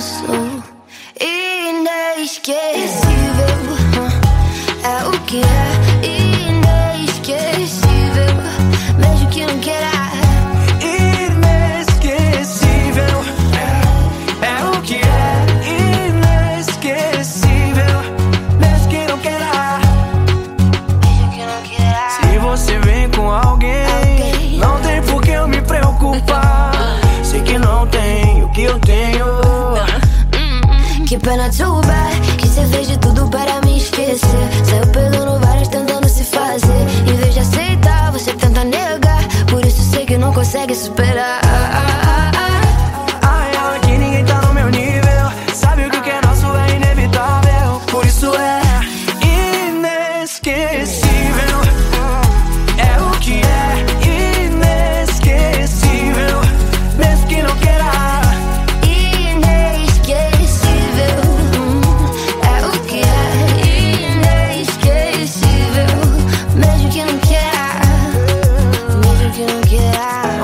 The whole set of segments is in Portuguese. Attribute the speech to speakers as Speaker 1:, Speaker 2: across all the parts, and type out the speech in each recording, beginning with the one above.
Speaker 1: eu sou inesquecível. É o que é inesquecível, mesmo que não queira.
Speaker 2: Inesquecível é, é o que é inesquecível, mesmo que não queira.
Speaker 1: Mesmo que não queira.
Speaker 2: Se você vem com alguém,
Speaker 1: Alguém.
Speaker 2: não tem por que eu me preocupar. Sei que não tem o que eu tenho.
Speaker 1: Que pena too bad Que cê fez de tudo para me esquecer. Saiu pegando várias tentando se fazer. Em vez de aceitar, você tenta negar. Por isso sei que não consegue superar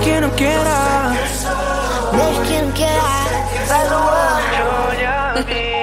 Speaker 2: Mesmo que não queira.
Speaker 1: Mesmo que não queira. Faz o ano.
Speaker 2: Olha a vida.